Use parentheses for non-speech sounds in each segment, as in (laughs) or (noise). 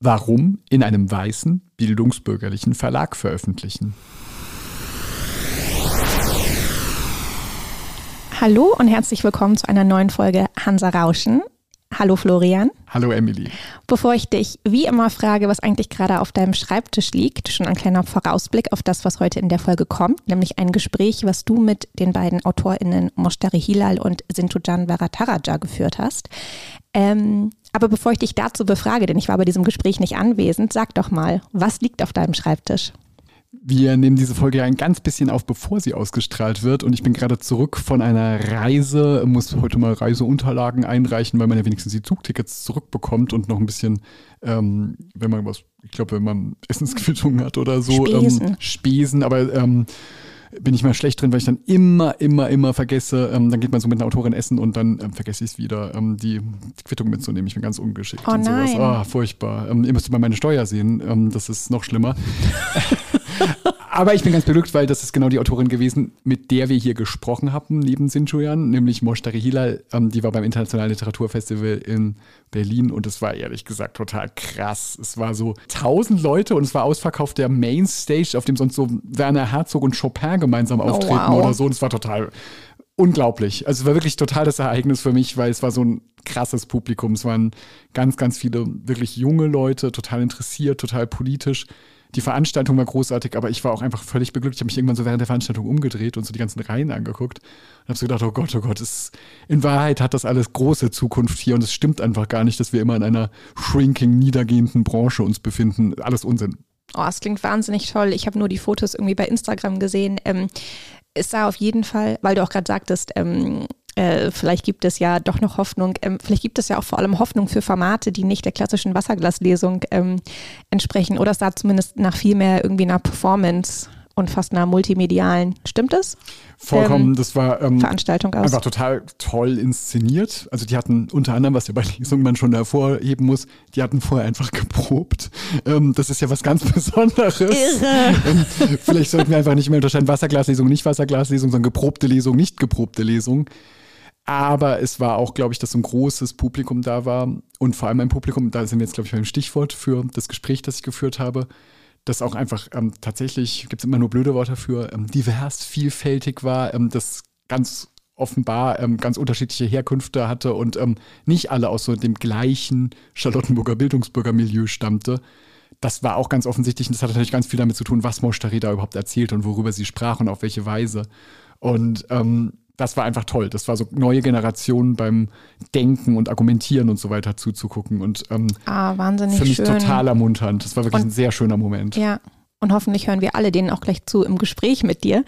Warum in einem weißen, bildungsbürgerlichen Verlag veröffentlichen? Hallo und herzlich willkommen zu einer neuen Folge Hansa Rauschen. Hallo Florian. Hallo Emily. Bevor ich dich wie immer frage, was eigentlich gerade auf deinem Schreibtisch liegt, schon ein kleiner Vorausblick auf das, was heute in der Folge kommt, nämlich ein Gespräch, was du mit den beiden AutorInnen Moshtari Hilal und Sintujan Varataraja geführt hast. Ähm, aber bevor ich dich dazu befrage, denn ich war bei diesem Gespräch nicht anwesend, sag doch mal, was liegt auf deinem Schreibtisch? Wir nehmen diese Folge ja ein ganz bisschen auf, bevor sie ausgestrahlt wird. Und ich bin gerade zurück von einer Reise, muss heute mal Reiseunterlagen einreichen, weil man ja wenigstens die Zugtickets zurückbekommt und noch ein bisschen, ähm, wenn man was, ich glaube, wenn man (laughs) Essensquittungen hat oder so, Spesen. Ähm, Spesen aber ähm, bin ich mal schlecht drin, weil ich dann immer, immer, immer vergesse. Ähm, dann geht man so mit einer Autorin essen und dann ähm, vergesse ich es wieder, ähm, die, Quittung mitzunehmen. Ich bin ganz ungeschickt oh und sowas. nein. Oh, furchtbar. Ähm, ihr müsst mal meine Steuer sehen. Ähm, das ist noch schlimmer. (laughs) Aber ich bin ganz beglückt, weil das ist genau die Autorin gewesen, mit der wir hier gesprochen haben, neben Sinchuyan, nämlich Moshtari Hilal. Ähm, die war beim Internationalen Literaturfestival in Berlin und es war ehrlich gesagt total krass. Es war so tausend Leute und es war ausverkauft der Mainstage, auf dem sonst so Werner Herzog und Chopin gemeinsam auftreten wow. oder so. Und es war total unglaublich. Also es war wirklich total das Ereignis für mich, weil es war so ein krasses Publikum. Es waren ganz, ganz viele wirklich junge Leute, total interessiert, total politisch. Die Veranstaltung war großartig, aber ich war auch einfach völlig beglückt. Ich habe mich irgendwann so während der Veranstaltung umgedreht und so die ganzen Reihen angeguckt und habe so gedacht, oh Gott, oh Gott, es, in Wahrheit hat das alles große Zukunft hier und es stimmt einfach gar nicht, dass wir immer in einer shrinking, niedergehenden Branche uns befinden. Alles Unsinn. Oh, es klingt wahnsinnig toll. Ich habe nur die Fotos irgendwie bei Instagram gesehen. Ähm, es sah auf jeden Fall, weil du auch gerade sagtest, ähm, äh, vielleicht gibt es ja doch noch Hoffnung. Ähm, vielleicht gibt es ja auch vor allem Hoffnung für Formate, die nicht der klassischen Wasserglaslesung ähm, entsprechen. Oder es sah zumindest nach viel mehr irgendwie einer Performance und fast einer multimedialen. Stimmt es? Vollkommen, Ähm, das war ähm, Veranstaltung aus. einfach total toll inszeniert. Also die hatten unter anderem, was ja bei Lesungen man schon hervorheben muss, die hatten vorher einfach geprobt. Ähm, das ist ja was ganz (laughs) Besonderes. Irre. Ähm, vielleicht sollten wir einfach nicht mehr unterscheiden, Wasserglaslesung, nicht Wasserglaslesung, sondern geprobte Lesung, nicht geprobte Lesung. Aber es war auch, glaube ich, dass so ein großes Publikum da war und vor allem ein Publikum, da sind wir jetzt, glaube ich, beim Stichwort für das Gespräch, das ich geführt habe, das auch einfach ähm, tatsächlich, gibt es immer nur blöde Worte dafür, ähm, divers, vielfältig war, ähm, das ganz offenbar ähm, ganz unterschiedliche Herkünfte hatte und ähm, nicht alle aus so dem gleichen Charlottenburger Bildungsbürgermilieu stammte. Das war auch ganz offensichtlich und das hat natürlich ganz viel damit zu tun, was Moshtari da überhaupt erzählt und worüber sie sprach und auf welche Weise. Und ähm, das war einfach toll. Das war so neue Generationen beim Denken und Argumentieren und so weiter zuzugucken und ähm, ah, wahnsinnig für mich schön. total ermunternd. Das war wirklich Und- ein sehr schöner Moment. Ja. Und hoffentlich hören wir alle denen auch gleich zu im Gespräch mit dir.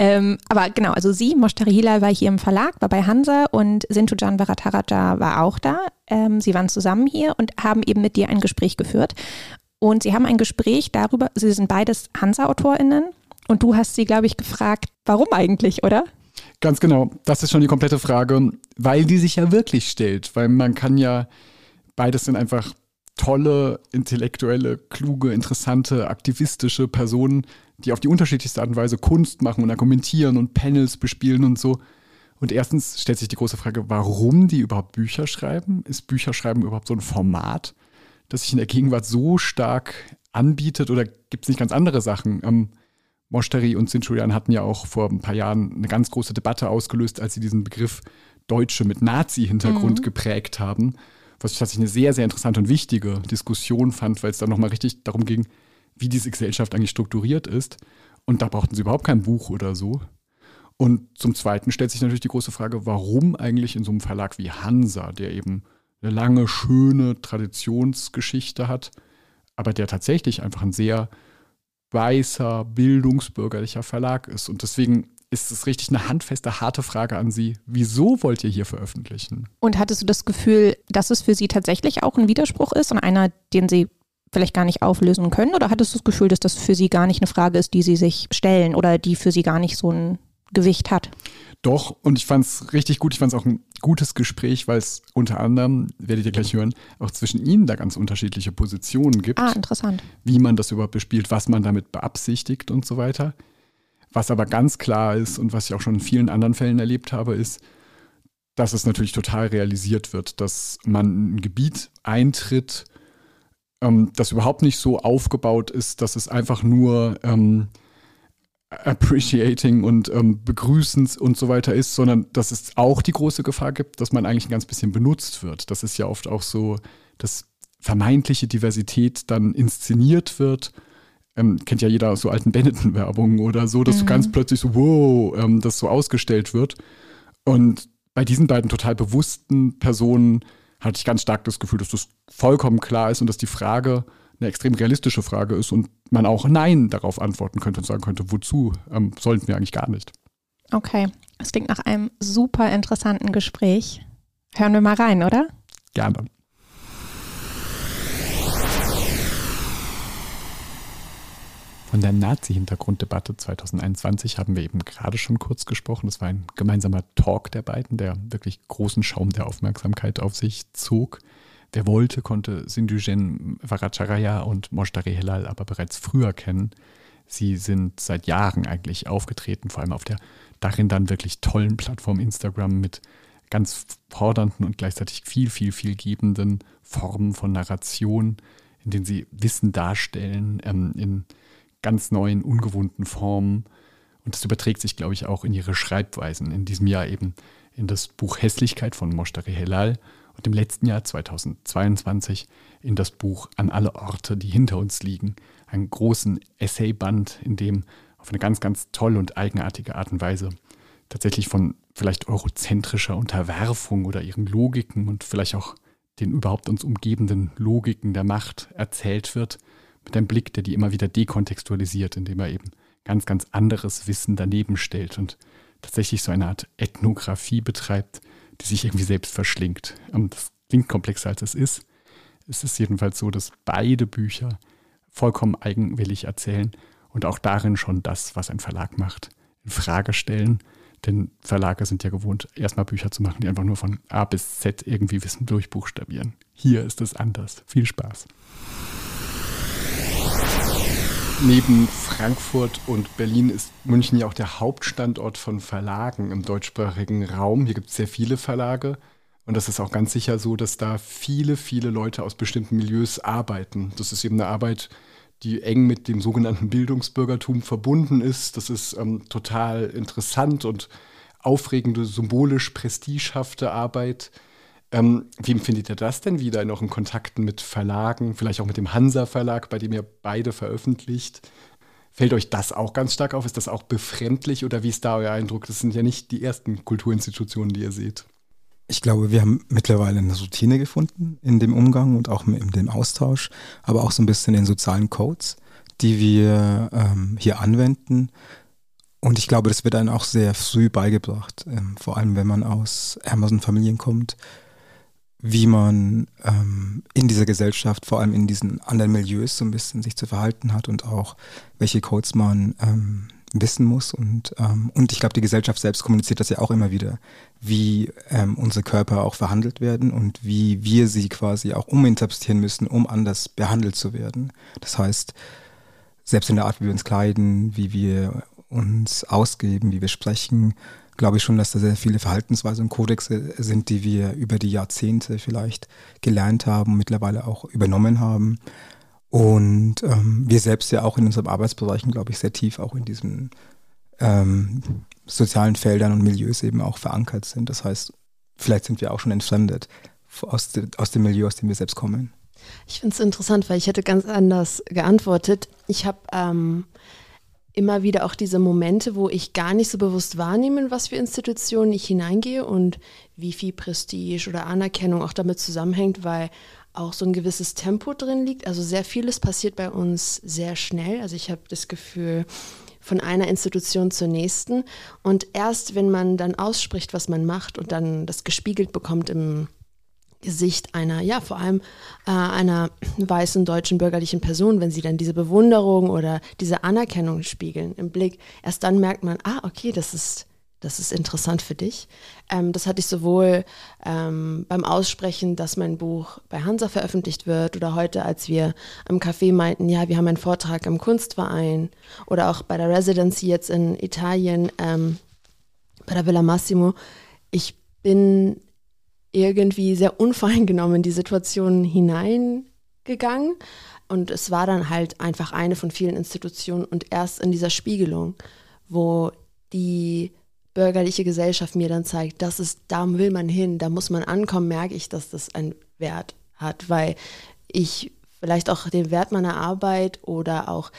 Ähm, aber genau, also sie, Moshtari Hilal, war hier im Verlag, war bei Hansa und Sintujan Varataraja war auch da. Ähm, sie waren zusammen hier und haben eben mit dir ein Gespräch geführt. Und sie haben ein Gespräch darüber, sie sind beides Hansa-AutorInnen und du hast sie, glaube ich, gefragt, warum eigentlich, oder? Ganz genau. Das ist schon die komplette Frage, weil die sich ja wirklich stellt. Weil man kann ja, beides sind einfach tolle, intellektuelle, kluge, interessante, aktivistische Personen, die auf die unterschiedlichste Art und Weise Kunst machen und argumentieren und Panels bespielen und so. Und erstens stellt sich die große Frage, warum die überhaupt Bücher schreiben? Ist Bücherschreiben überhaupt so ein Format, das sich in der Gegenwart so stark anbietet oder gibt es nicht ganz andere Sachen? Ähm, Moshtari und Sinchuyan hatten ja auch vor ein paar Jahren eine ganz große Debatte ausgelöst, als sie diesen Begriff Deutsche mit Nazi-Hintergrund geprägt haben, was ich tatsächlich eine sehr, sehr interessante und wichtige Diskussion fand, weil es dann nochmal richtig darum ging, wie diese Gesellschaft eigentlich strukturiert ist. Und da brauchten sie überhaupt kein Buch oder so. Und zum Zweiten stellt sich natürlich die große Frage, warum eigentlich in so einem Verlag wie Hansa, der eben eine lange, schöne Traditionsgeschichte hat, aber der tatsächlich einfach ein sehr weißer, bildungsbürgerlicher Verlag ist. Und deswegen ist es richtig eine handfeste, harte Frage an Sie. Wieso wollt ihr hier veröffentlichen? Und hattest du das Gefühl, dass es für sie tatsächlich auch ein Widerspruch ist und einer, den sie vielleicht gar nicht auflösen können? Oder hattest du das Gefühl, dass das für sie gar nicht eine Frage ist, die sie sich stellen oder die für sie gar nicht so ein Gewicht hat? Doch, und ich fand es richtig gut. Ich fand es auch ein gutes Gespräch, weil es unter anderem, werdet ihr gleich hören, auch zwischen ihnen da ganz unterschiedliche Positionen gibt. Ah, interessant. wie man das überhaupt bespielt, was man damit beabsichtigt und so weiter. Was aber ganz klar ist und was ich auch schon in vielen anderen Fällen erlebt habe, ist, dass es natürlich total realisiert wird, dass man in ein Gebiet eintritt, ähm, das überhaupt nicht so aufgebaut ist, dass es einfach nur ähm, appreciating und ähm, begrüßend und so weiter ist, sondern dass es auch die große Gefahr gibt, dass man eigentlich ein ganz bisschen benutzt wird. Das ist ja oft auch so, dass vermeintliche Diversität dann inszeniert wird. Ähm, kennt ja jeder aus so alten Benetton-Werbungen oder so, dass mhm. du ganz plötzlich so, wow, ähm, das so ausgestellt wird. Und bei diesen beiden total bewussten Personen hatte ich ganz stark das Gefühl, dass das vollkommen klar ist und dass die Frage eine extrem realistische Frage ist und man auch Nein darauf antworten könnte und sagen könnte, wozu ähm, sollten wir eigentlich gar nicht. Okay, es klingt nach einem super interessanten Gespräch. Hören wir mal rein, oder? Gerne. Von der Nazi-Hintergrunddebatte 2021 haben wir eben gerade schon kurz gesprochen. Das war ein gemeinsamer Talk der beiden, der wirklich großen Schaum der Aufmerksamkeit auf sich zog. Wer wollte, konnte Sindhujen Varacharaya und Moshtari Helal aber bereits früher kennen. Sie sind seit Jahren eigentlich aufgetreten, vor allem auf der darin dann wirklich tollen Plattform Instagram mit ganz fordernden und gleichzeitig viel, viel, viel gebenden Formen von Narration, in denen sie Wissen darstellen, ähm, in ganz neuen, ungewohnten Formen. Und das überträgt sich, glaube ich, auch in ihre Schreibweisen. In diesem Jahr eben in das Buch Hässlichkeit von Moshtari Helal und im letzten Jahr 2022 in das Buch An alle Orte, die hinter uns liegen, einen großen Essayband, in dem auf eine ganz, ganz tolle und eigenartige Art und Weise tatsächlich von vielleicht eurozentrischer Unterwerfung oder ihren Logiken und vielleicht auch den überhaupt uns umgebenden Logiken der Macht erzählt wird, mit einem Blick, der die immer wieder dekontextualisiert, indem er eben ganz, ganz anderes Wissen daneben stellt und tatsächlich so eine Art Ethnographie betreibt, die sich irgendwie selbst verschlingt. Das klingt komplexer als es ist. Es ist jedenfalls so, dass beide Bücher vollkommen eigenwillig erzählen und auch darin schon das, was ein Verlag macht, in Frage stellen. Denn Verlage sind ja gewohnt, erstmal Bücher zu machen, die einfach nur von A bis Z irgendwie Wissen durchbuchstabieren. Hier ist es anders. Viel Spaß. Neben Frankfurt und Berlin ist München ja auch der Hauptstandort von Verlagen im deutschsprachigen Raum. Hier gibt es sehr viele Verlage. Und das ist auch ganz sicher so, dass da viele, viele Leute aus bestimmten Milieus arbeiten. Das ist eben eine Arbeit, die eng mit dem sogenannten Bildungsbürgertum verbunden ist. Das ist ähm, total interessant und aufregende, symbolisch prestigehafte Arbeit ähm, wie empfindet ihr das denn wieder in euren Kontakten mit Verlagen, vielleicht auch mit dem Hansa Verlag, bei dem ihr beide veröffentlicht? Fällt euch das auch ganz stark auf? Ist das auch befremdlich oder wie ist da euer Eindruck? Das sind ja nicht die ersten Kulturinstitutionen, die ihr seht. Ich glaube, wir haben mittlerweile eine Routine gefunden in dem Umgang und auch in dem Austausch, aber auch so ein bisschen in sozialen Codes, die wir ähm, hier anwenden. Und ich glaube, das wird einem auch sehr früh beigebracht, ähm, vor allem wenn man aus Amazon-Familien kommt, wie man ähm, in dieser Gesellschaft, vor allem in diesen anderen Milieus so ein bisschen sich zu verhalten hat und auch welche Codes man ähm, wissen muss. Und, ähm, und ich glaube, die Gesellschaft selbst kommuniziert das ja auch immer wieder, wie ähm, unsere Körper auch verhandelt werden und wie wir sie quasi auch uminterpretieren müssen, um anders behandelt zu werden. Das heißt, selbst in der Art, wie wir uns kleiden, wie wir uns ausgeben, wie wir sprechen, glaube ich schon, dass da sehr viele Verhaltensweisen und Kodexe sind, die wir über die Jahrzehnte vielleicht gelernt haben, mittlerweile auch übernommen haben. Und ähm, wir selbst ja auch in unseren Arbeitsbereichen, glaube ich, sehr tief auch in diesen ähm, sozialen Feldern und Milieus eben auch verankert sind. Das heißt, vielleicht sind wir auch schon entfremdet aus, de, aus dem Milieu, aus dem wir selbst kommen. Ich finde es interessant, weil ich hätte ganz anders geantwortet. Ich habe ähm, immer wieder auch diese Momente, wo ich gar nicht so bewusst wahrnehme, was für Institutionen ich hineingehe und wie viel Prestige oder Anerkennung auch damit zusammenhängt, weil auch so ein gewisses Tempo drin liegt. Also sehr vieles passiert bei uns sehr schnell. Also ich habe das Gefühl, von einer Institution zur nächsten. Und erst wenn man dann ausspricht, was man macht und dann das gespiegelt bekommt im Gesicht einer, ja, vor allem äh, einer weißen deutschen bürgerlichen Person, wenn sie dann diese Bewunderung oder diese Anerkennung spiegeln im Blick, erst dann merkt man, ah, okay, das ist, das ist interessant für dich. Ähm, das hatte ich sowohl ähm, beim Aussprechen, dass mein Buch bei Hansa veröffentlicht wird oder heute, als wir am Café meinten, ja, wir haben einen Vortrag im Kunstverein oder auch bei der Residency jetzt in Italien, ähm, bei der Villa Massimo. Ich bin irgendwie sehr unvoreingenommen in die Situation hinein gegangen. Und es war dann halt einfach eine von vielen Institutionen und erst in dieser Spiegelung, wo die bürgerliche Gesellschaft mir dann zeigt, das ist, da will man hin, da muss man ankommen, merke ich, dass das einen Wert hat, weil ich vielleicht auch den Wert meiner Arbeit oder auch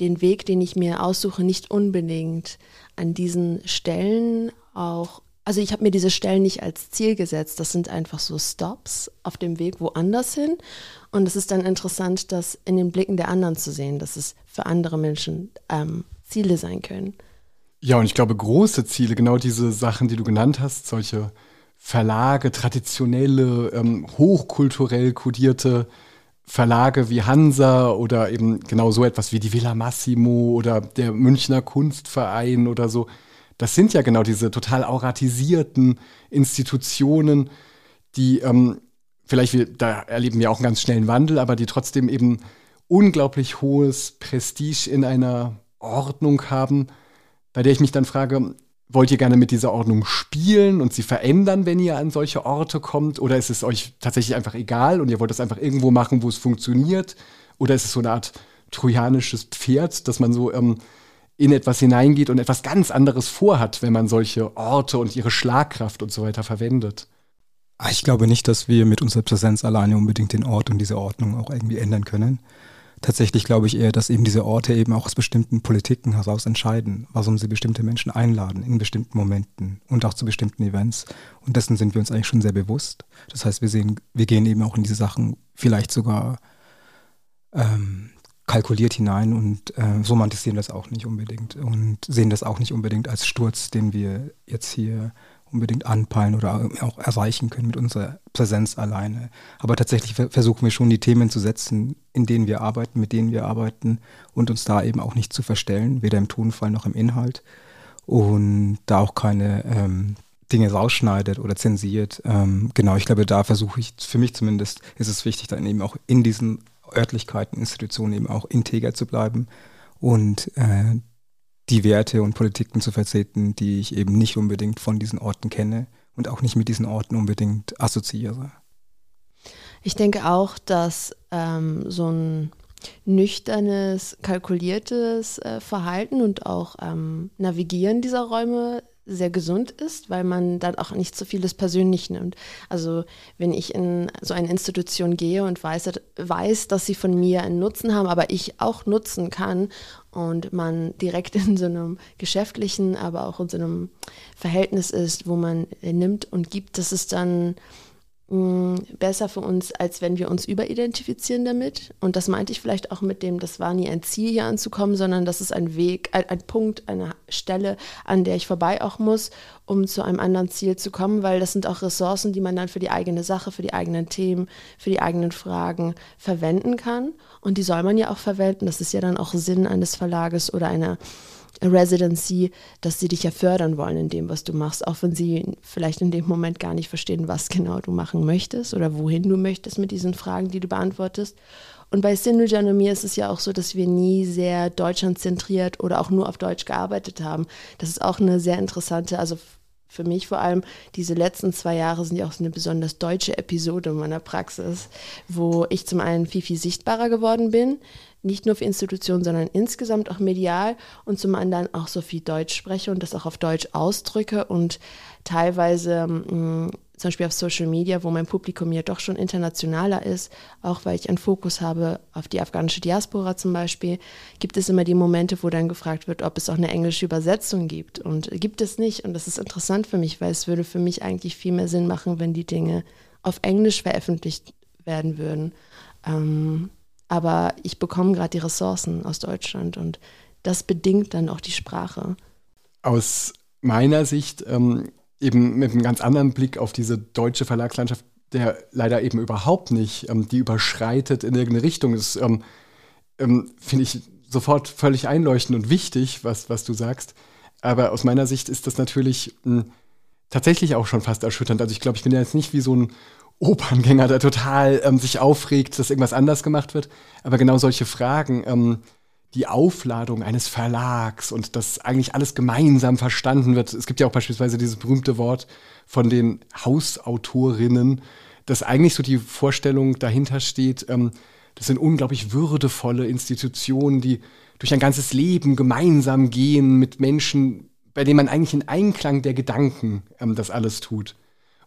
den Weg, den ich mir aussuche, nicht unbedingt an diesen Stellen auch, also ich habe mir diese Stellen nicht als Ziel gesetzt, das sind einfach so Stops auf dem Weg woanders hin. Und es ist dann interessant, das in den Blicken der anderen zu sehen, dass es für andere Menschen ähm, Ziele sein können. Ja, und ich glaube, große Ziele, genau diese Sachen, die du genannt hast, solche Verlage, traditionelle, ähm, hochkulturell kodierte Verlage wie Hansa oder eben genau so etwas wie die Villa Massimo oder der Münchner Kunstverein oder so. Das sind ja genau diese total auratisierten Institutionen, die ähm, vielleicht, da erleben wir auch einen ganz schnellen Wandel, aber die trotzdem eben unglaublich hohes Prestige in einer Ordnung haben, bei der ich mich dann frage, wollt ihr gerne mit dieser Ordnung spielen und sie verändern, wenn ihr an solche Orte kommt? Oder ist es euch tatsächlich einfach egal und ihr wollt das einfach irgendwo machen, wo es funktioniert? Oder ist es so eine Art trojanisches Pferd, dass man so ähm, in etwas hineingeht und etwas ganz anderes vorhat, wenn man solche Orte und ihre Schlagkraft und so weiter verwendet? Ah, ich glaube nicht, dass wir mit unserer Präsenz alleine unbedingt den Ort und diese Ordnung auch irgendwie ändern können tatsächlich glaube ich eher, dass eben diese Orte eben auch aus bestimmten Politiken heraus entscheiden, warum sie bestimmte Menschen einladen in bestimmten Momenten und auch zu bestimmten Events. Und dessen sind wir uns eigentlich schon sehr bewusst. Das heißt, wir sehen, wir gehen eben auch in diese Sachen vielleicht sogar ähm, kalkuliert hinein und äh, romantisieren das auch nicht unbedingt und sehen das auch nicht unbedingt als Sturz, den wir jetzt hier unbedingt anpeilen oder auch erreichen können mit unserer Präsenz alleine. Aber tatsächlich versuchen wir schon die Themen zu setzen, in denen wir arbeiten, mit denen wir arbeiten und uns da eben auch nicht zu verstellen, weder im Tonfall noch im Inhalt. Und da auch keine ähm, Dinge rausschneidet oder zensiert. Ähm, genau, ich glaube, da versuche ich, für mich zumindest, ist es wichtig, dann eben auch in diesen Örtlichkeiten, Institutionen eben auch integer zu bleiben und äh, die Werte und Politiken zu vertreten, die ich eben nicht unbedingt von diesen Orten kenne und auch nicht mit diesen Orten unbedingt assoziiere. Ich denke auch, dass ähm, so ein nüchternes, kalkuliertes äh, Verhalten und auch ähm, Navigieren dieser Räume sehr gesund ist, weil man dann auch nicht so vieles persönlich nimmt. Also wenn ich in so eine Institution gehe und weiß, weiß, dass sie von mir einen Nutzen haben, aber ich auch nutzen kann und man direkt in so einem geschäftlichen, aber auch in so einem Verhältnis ist, wo man nimmt und gibt, das ist dann Besser für uns, als wenn wir uns überidentifizieren damit. Und das meinte ich vielleicht auch mit dem, das war nie ein Ziel hier anzukommen, sondern das ist ein Weg, ein, ein, Punkt, eine Stelle, an der ich vorbei auch muss, um zu einem anderen Ziel zu kommen, weil das sind auch Ressourcen, die man dann für die eigene Sache, für die eigenen Themen, für die eigenen Fragen verwenden kann. Und die soll man ja auch verwenden. Das ist ja dann auch Sinn eines Verlages oder einer Residency, dass sie dich ja fördern wollen in dem, was du machst, auch wenn sie vielleicht in dem Moment gar nicht verstehen, was genau du machen möchtest oder wohin du möchtest mit diesen Fragen, die du beantwortest. Und bei Sinujan und mir ist es ja auch so, dass wir nie sehr deutschlandzentriert oder auch nur auf Deutsch gearbeitet haben. Das ist auch eine sehr interessante, also für mich vor allem, diese letzten zwei Jahre sind ja auch so eine besonders deutsche Episode meiner Praxis, wo ich zum einen viel, viel sichtbarer geworden bin, nicht nur für Institutionen, sondern insgesamt auch medial und zum anderen auch so viel Deutsch spreche und das auch auf Deutsch ausdrücke und teilweise mh, mm, zum Beispiel auf Social Media, wo mein Publikum ja doch schon internationaler ist, auch weil ich einen Fokus habe auf die afghanische Diaspora zum Beispiel, gibt es immer die Momente, wo dann gefragt wird, ob es auch eine englische Übersetzung gibt. Und gibt es nicht. Und das ist interessant für mich, weil es würde für mich eigentlich viel mehr Sinn machen, wenn die Dinge auf Englisch veröffentlicht werden würden. Ähm, aber ich bekomme gerade die Ressourcen aus Deutschland und das bedingt dann auch die Sprache. Aus meiner Sicht, ähm, eben mit einem ganz anderen Blick auf diese deutsche Verlagslandschaft, der leider eben überhaupt nicht, ähm, die überschreitet in irgendeine Richtung ist, ähm, ähm, finde ich sofort völlig einleuchtend und wichtig, was, was du sagst. Aber aus meiner Sicht ist das natürlich hm, tatsächlich auch schon fast erschütternd. Also ich glaube, ich bin ja jetzt nicht wie so ein Operngänger, der total ähm, sich aufregt, dass irgendwas anders gemacht wird. Aber genau solche Fragen, ähm, die Aufladung eines Verlags und dass eigentlich alles gemeinsam verstanden wird. Es gibt ja auch beispielsweise dieses berühmte Wort von den Hausautorinnen, dass eigentlich so die Vorstellung dahinter steht, ähm, das sind unglaublich würdevolle Institutionen, die durch ein ganzes Leben gemeinsam gehen mit Menschen, bei denen man eigentlich in Einklang der Gedanken ähm, das alles tut.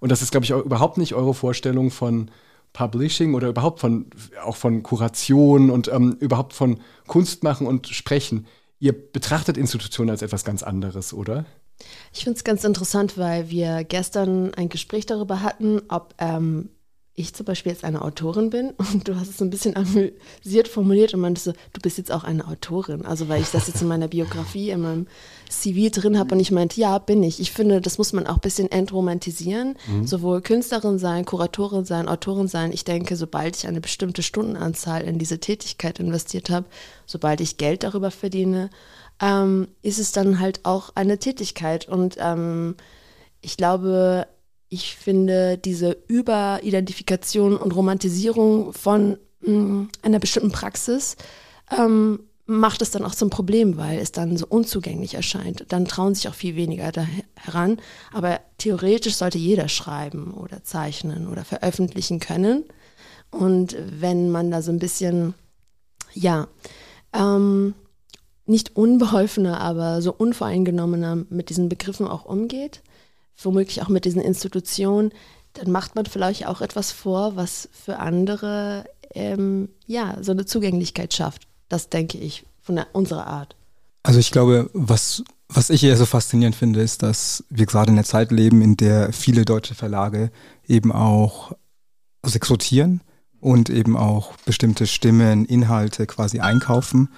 Und das ist, glaube ich, auch überhaupt nicht eure Vorstellung von Publishing oder überhaupt von auch von Kuration und ähm, überhaupt von Kunst machen und Sprechen. Ihr betrachtet Institutionen als etwas ganz anderes, oder? Ich finde es ganz interessant, weil wir gestern ein Gespräch darüber hatten, ob ähm, ich zum Beispiel jetzt eine Autorin bin (laughs) und du hast es ein bisschen amüsiert formuliert und meintest so, du bist jetzt auch eine Autorin. Also weil ich das jetzt in meiner Biografie, in meinem CV drin habe und ich meinte, ja, bin ich. Ich finde, das muss man auch ein bisschen entromantisieren. Mhm. Sowohl Künstlerin sein, Kuratorin sein, Autorin sein. Ich denke, sobald ich eine bestimmte Stundenanzahl in diese Tätigkeit investiert habe, sobald ich Geld darüber verdiene, ähm, ist es dann halt auch eine Tätigkeit. Und ähm, ich glaube, ich finde diese Überidentifikation und Romantisierung von mh, mm, einer bestimmten Praxis ähm, macht es dann auch zum Problem, weil es dann so unzugänglich erscheint. Dann trauen sich auch viel weniger da heran. Aber theoretisch sollte jeder schreiben oder zeichnen oder veröffentlichen können. Und wenn man da so ein bisschen, ja, ähm, nicht unbeholfener, aber so unvoreingenommener mit diesen Begriffen auch umgeht, womöglich auch mit diesen Institutionen, dann macht man vielleicht auch etwas vor, was für andere ähm, ja so eine Zugänglichkeit schafft. Das denke ich von der, unserer Art. Also ich glaube, was, was ich eher so faszinierend finde, ist, dass wir gerade in einer Zeit leben, in der viele deutsche Verlage eben auch rekrutieren und eben auch bestimmte Stimmen, Inhalte quasi einkaufen.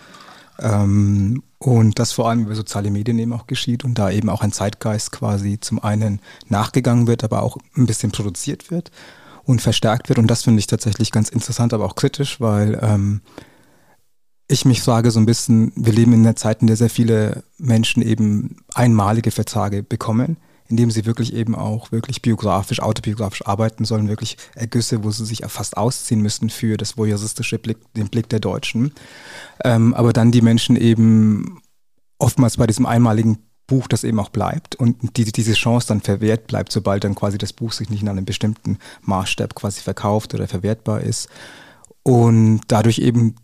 Ähm, und das vor allem über soziale Medien eben auch geschieht und da eben auch ein Zeitgeist quasi zum einen nachgegangen wird, aber auch ein bisschen produziert wird und verstärkt wird. Und das finde ich tatsächlich ganz interessant, aber auch kritisch, weil ähm, ich mich frage so ein bisschen, wir leben in einer Zeit, in der sehr viele Menschen eben einmalige Vertrage bekommen indem sie wirklich eben auch wirklich biografisch, autobiografisch arbeiten sollen, wirklich Ergüsse, wo sie sich fast ausziehen müssten für das voyeuristische Blick, den Blick der Deutschen. Ähm, aber dann die Menschen eben oftmals bei diesem einmaligen Buch, das eben auch bleibt und die, diese Chance dann verwehrt bleibt, sobald dann quasi das Buch sich nicht in einem bestimmten Maßstab quasi verkauft oder verwertbar ist. Und dadurch eben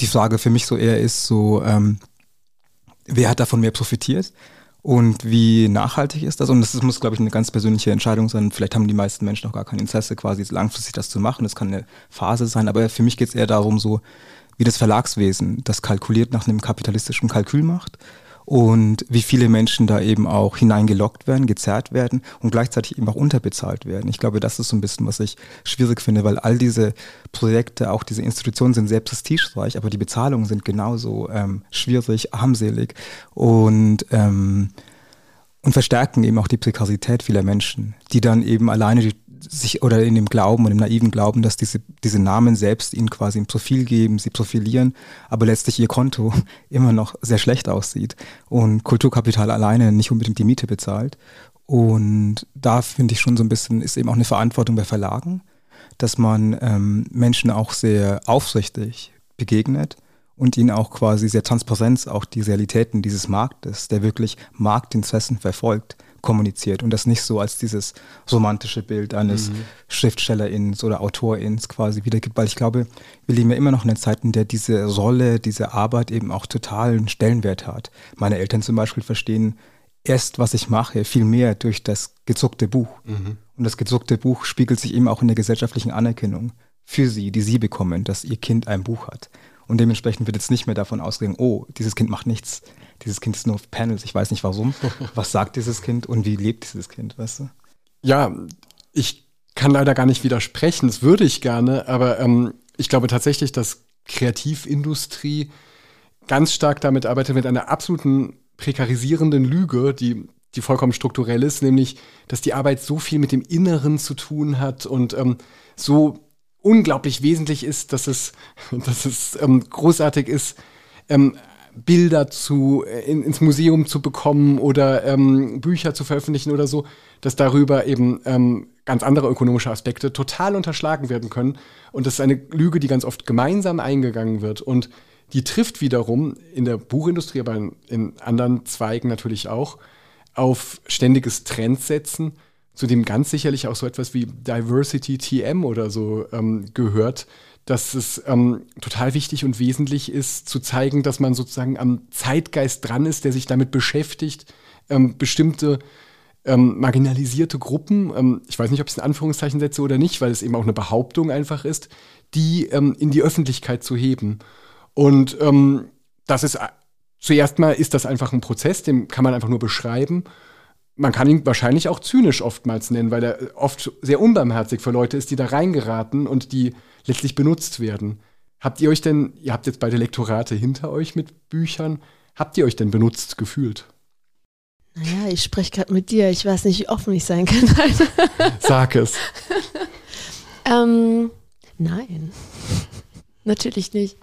die Frage für mich so eher ist, so, ähm, wer hat davon mehr profitiert? Und wie nachhaltig ist das? Und das muss, glaube ich, eine ganz persönliche Entscheidung sein. Vielleicht haben die meisten Menschen auch gar kein Interesse, quasi langfristig das zu machen. Das kann eine Phase sein. Aber für mich geht es eher darum, so wie das Verlagswesen das kalkuliert nach einem kapitalistischen Kalkül macht und wie viele Menschen da eben auch hineingelockt werden, gezerrt werden und gleichzeitig eben auch unterbezahlt werden. Ich glaube, das ist so ein bisschen, was ich schwierig finde, weil all diese Projekte, auch diese Institutionen sind sehr prestigereich, aber die Bezahlungen sind genauso ähm, schwierig, armselig und ähm, und verstärken eben auch die Prekarität vieler Menschen, die dann eben alleine die sich oder in dem Glauben und im naiven Glauben, dass diese, diese Namen selbst ihnen quasi ein Profil geben, sie profilieren, aber letztlich ihr Konto (laughs) immer noch sehr schlecht aussieht und Kulturkapital alleine nicht unbedingt die Miete bezahlt. Und da finde ich schon so ein bisschen, ist eben auch eine Verantwortung bei Verlagen, dass man ähm, Menschen auch sehr aufrichtig begegnet und ihnen auch quasi sehr transparent auch die Realitäten dieses Marktes, der wirklich Marktinteressen verfolgt, kommuniziert und das nicht so als dieses romantische Bild eines mhm. Schriftstellerins oder Autorins quasi wiedergibt, weil ich glaube, wir leben ja immer noch in einer Zeit, in der diese Rolle, diese Arbeit eben auch totalen Stellenwert hat. Meine Eltern zum Beispiel verstehen erst, was ich mache, viel mehr durch das gedruckte Buch. Mhm. Und das gedruckte Buch spiegelt sich eben auch in der gesellschaftlichen Anerkennung für sie, die sie bekommen, dass ihr Kind ein Buch hat. Und dementsprechend wird jetzt nicht mehr davon ausgehen, oh, dieses Kind macht nichts. Dieses Kind ist nur auf Panels, ich weiß nicht warum. (laughs) Was sagt dieses Kind und wie lebt dieses Kind, weißt du? Ja, ich kann leider gar nicht widersprechen, das würde ich gerne, aber ähm, ich glaube tatsächlich, dass Kreativindustrie ganz stark damit arbeitet, mit einer absoluten prekarisierenden Lüge, die, die vollkommen strukturell ist, nämlich, dass die Arbeit so viel mit dem Inneren zu tun hat und ähm, so unglaublich wesentlich ist, dass es, (laughs) dass es ähm, großartig ist, ähm, Bilder zu, äh, in, ins Museum zu bekommen oder ähm, Bücher zu veröffentlichen oder so, dass darüber eben ähm, ganz andere ökonomische Aspekte total unterschlagen werden können. Und das ist eine Lüge, die ganz oft gemeinsam eingegangen wird. Und die trifft wiederum in der Buchindustrie, aber in, anderen Zweigen natürlich auch, auf ständiges Trendsetzen zu dem ganz sicherlich auch so etwas wie Diversity TM oder so ähm, gehört, dass es ähm, total wichtig und wesentlich ist, zu zeigen, dass man sozusagen am Zeitgeist dran ist, der sich damit beschäftigt, ähm, bestimmte ähm, marginalisierte Gruppen, ähm, ich weiß nicht, ob ich es in Anführungszeichen setze oder nicht, weil es eben auch eine Behauptung einfach ist, die ähm, in die Öffentlichkeit zu heben. Und ähm, das ist zuerst mal ist das einfach ein Prozess, den kann man einfach nur beschreiben. Man kann ihn wahrscheinlich auch zynisch oftmals nennen, weil er oft sehr unbarmherzig für Leute ist, die da reingeraten und die letztlich benutzt werden. Habt ihr euch denn, ihr habt jetzt beide Lektorate hinter euch mit Büchern, habt ihr euch denn benutzt gefühlt? Naja, ich spreche gerade mit dir. Ich weiß nicht, wie offen ich sein kann. (laughs) Sag es. ähm, nein, (laughs) natürlich nicht.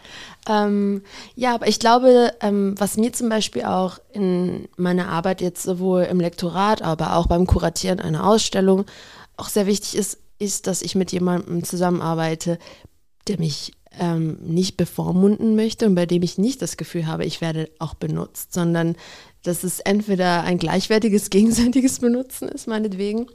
Ähm, ja, aber ich glaube, ähm, was mir zum Beispiel auch in meiner Arbeit jetzt sowohl im Lektorat, aber auch beim Kuratieren einer Ausstellung auch sehr wichtig ist, ist, dass ich mit jemandem zusammenarbeite, der mich ähm, nicht bevormunden möchte und bei dem ich nicht das Gefühl habe, ich werde auch benutzt, sondern dass es entweder ein gleichwertiges, (laughs) gegenseitiges Benutzen ist, meinetwegen,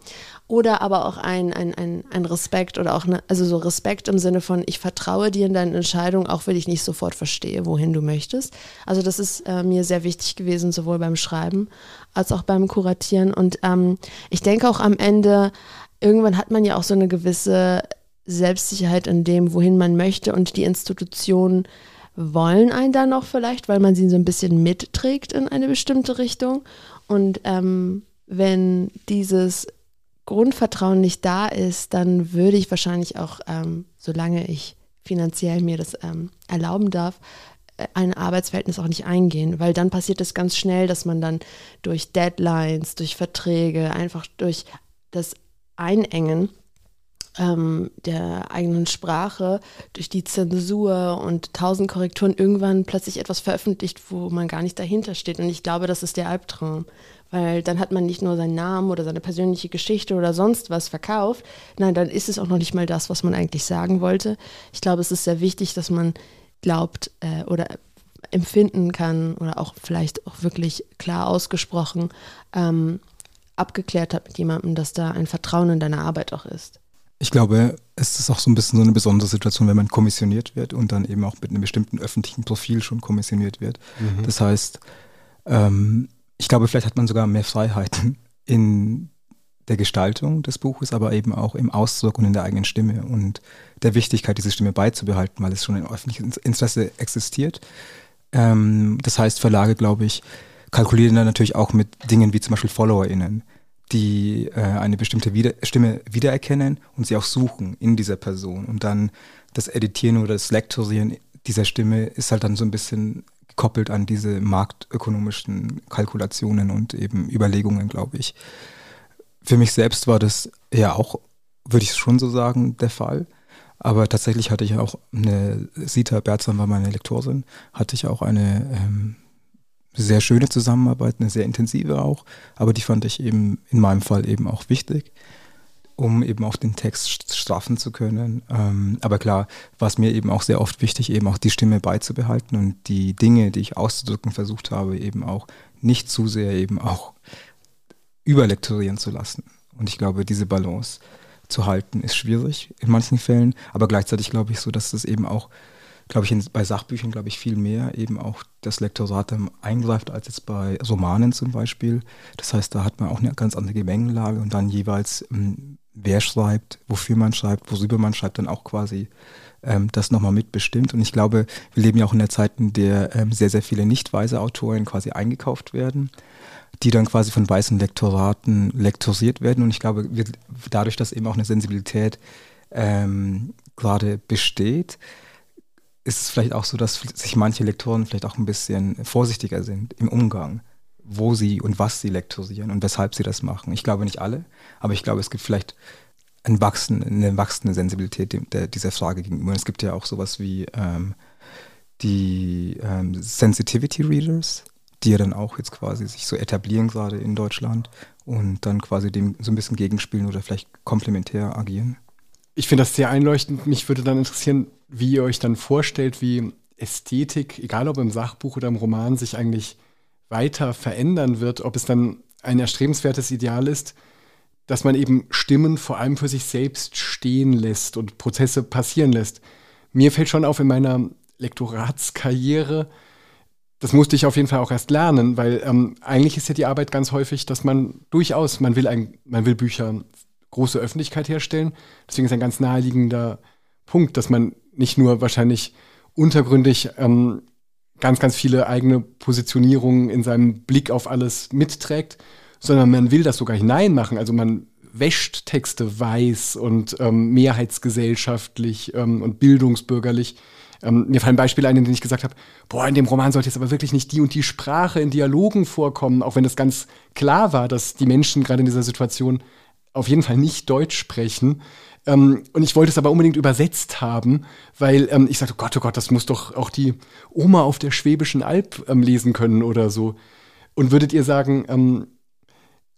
oder aber auch ein, ein, ein, ein Respekt oder auch, eine, also so Respekt im Sinne von, ich vertraue dir in deine Entscheidung, auch wenn ich nicht sofort verstehe, wohin du möchtest. Also das ist äh, mir sehr wichtig gewesen, sowohl beim Schreiben als auch beim Kuratieren. Und ähm, ich denke auch am Ende, irgendwann hat man ja auch so eine gewisse Selbstsicherheit in dem, wohin man möchte und die Institutionen wollen einen dann auch vielleicht, weil man sie so ein bisschen mitträgt in eine bestimmte Richtung. Und ähm, wenn dieses Grundvertrauen nicht da ist, dann würde ich wahrscheinlich auch, ähm, solange ich finanziell mir das ähm, erlauben darf, äh, ein Arbeitsverhältnis auch nicht eingehen, weil dann passiert es ganz schnell, dass man dann durch Deadlines, durch Verträge, einfach durch das Einengen ähm, der eigenen Sprache durch die Zensur und tausend Korrekturen irgendwann plötzlich etwas veröffentlicht, wo man gar nicht dahinter steht. Und ich glaube, das ist der Albtraum. Weil dann hat man nicht nur seinen Namen oder seine persönliche Geschichte oder sonst was verkauft. Nein, dann ist es auch noch nicht mal das, was man eigentlich sagen wollte. Ich glaube, es ist sehr wichtig, dass man glaubt äh, oder empfinden kann oder auch vielleicht auch wirklich klar ausgesprochen ähm, abgeklärt hat mit jemandem, dass da ein Vertrauen in deine Arbeit auch ist. Ich glaube, es ist auch so ein bisschen so eine besondere Situation, wenn man kommissioniert wird und dann eben auch mit einem bestimmten öffentlichen Profil schon kommissioniert wird. Mhm. Das heißt, ähm, ich glaube, vielleicht hat man sogar mehr Freiheiten in der Gestaltung des Buches, aber eben auch im Ausdruck und in der eigenen Stimme und der Wichtigkeit, diese Stimme beizubehalten, weil es schon im öffentlichen Interesse existiert. Ähm, das heißt, Verlage, glaube ich, kalkulieren dann natürlich auch mit Dingen wie zum Beispiel FollowerInnen die äh, eine bestimmte Wieder Stimme wiedererkennen und sie auch suchen in dieser Person. Und dann das Editieren oder das Lektorieren dieser Stimme ist halt dann so ein bisschen gekoppelt an diese marktökonomischen Kalkulationen und eben Überlegungen, glaube ich. Für mich selbst war das ja auch, würde ich schon so sagen, der Fall. Aber tatsächlich hatte ich auch eine, Sita Berzam war meine Lektorin, hatte ich auch eine ähm, sehr schöne Zusammenarbeit, eine sehr intensive auch, aber die fand ich eben in meinem Fall eben auch wichtig, um eben auch den Text straffen zu können. Ähm, aber klar war es mir eben auch sehr oft wichtig, eben auch die Stimme beizubehalten und die Dinge, die ich auszudrücken versucht habe, eben auch nicht zu sehr eben auch überlektorieren zu lassen. Und ich glaube, diese Balance zu halten ist schwierig in manchen Fällen, aber gleichzeitig glaube ich so, dass es eben auch glaube ich, in, bei Sachbüchern, glaube ich, viel mehr eben auch das Lektorat eingreift als jetzt bei Romanen zum Beispiel. Das heißt, da hat man auch eine ganz andere Gemengelage und dann jeweils, ähm, wer schreibt, wofür man schreibt, worüber man schreibt, dann auch quasi ähm, das nochmal mitbestimmt. Und ich glaube, wir leben ja auch in der Zeit, in der ähm, sehr, sehr viele nicht weise Autoren quasi eingekauft werden die dann quasi von weißen Lektoraten lektorisiert werden. Und ich glaube, wir, dadurch, dass eben auch eine Sensibilität ähm, gerade besteht, ist es vielleicht auch so, dass sich manche Lektoren vielleicht auch ein bisschen vorsichtiger sind im Umgang, wo sie und was sie lektorieren und weshalb sie das machen. Ich glaube nicht alle, aber ich glaube, es gibt vielleicht ein Wachsen, eine wachsende Sensibilität dieser Frage gegenüber. Es gibt ja auch sowas wie ähm, die ähm, Sensitivity Readers, die ja dann auch jetzt quasi sich so etablieren gerade in Deutschland und dann quasi dem so ein bisschen gegenspielen oder vielleicht komplementär agieren. Ich finde das sehr einleuchtend. Mich würde dann interessieren, wie ihr euch dann vorstellt, wie Ästhetik, egal ob im Sachbuch oder im Roman, sich eigentlich weiter verändern wird, ob es dann ein erstrebenswertes Ideal ist, dass man eben Stimmen vor allem für sich selbst stehen lässt und Prozesse passieren lässt. Mir fällt schon auf in meiner Lektoratskarriere, das musste ich auf jeden Fall auch erst lernen, weil ähm, eigentlich ist ja die Arbeit ganz häufig, dass man durchaus, man will, ein, man will Bücher große Öffentlichkeit herstellen. Deswegen ist ein ganz naheliegender Punkt, dass man nicht nur wahrscheinlich untergründig ähm, ganz, ganz viele eigene Positionierungen in seinem Blick auf alles mitträgt, sondern man will das sogar hineinmachen. Also man wäscht Texte weiß und ähm, mehrheitsgesellschaftlich ähm, und bildungsbürgerlich ähm, mir fallen Beispiele ein, in denen ich gesagt habe, boah, in dem Roman sollte jetzt aber wirklich nicht die und die Sprache in Dialogen vorkommen, auch wenn es ganz klar war, dass die Menschen gerade in dieser Situation auf jeden Fall nicht Deutsch sprechen. Ähm, und ich wollte es aber unbedingt übersetzt haben, weil ähm, ich sagte, oh Gott, oh Gott, das muss doch auch die Oma auf der Schwäbischen Alb ähm, lesen können oder so. Und würdet ihr sagen, ähm,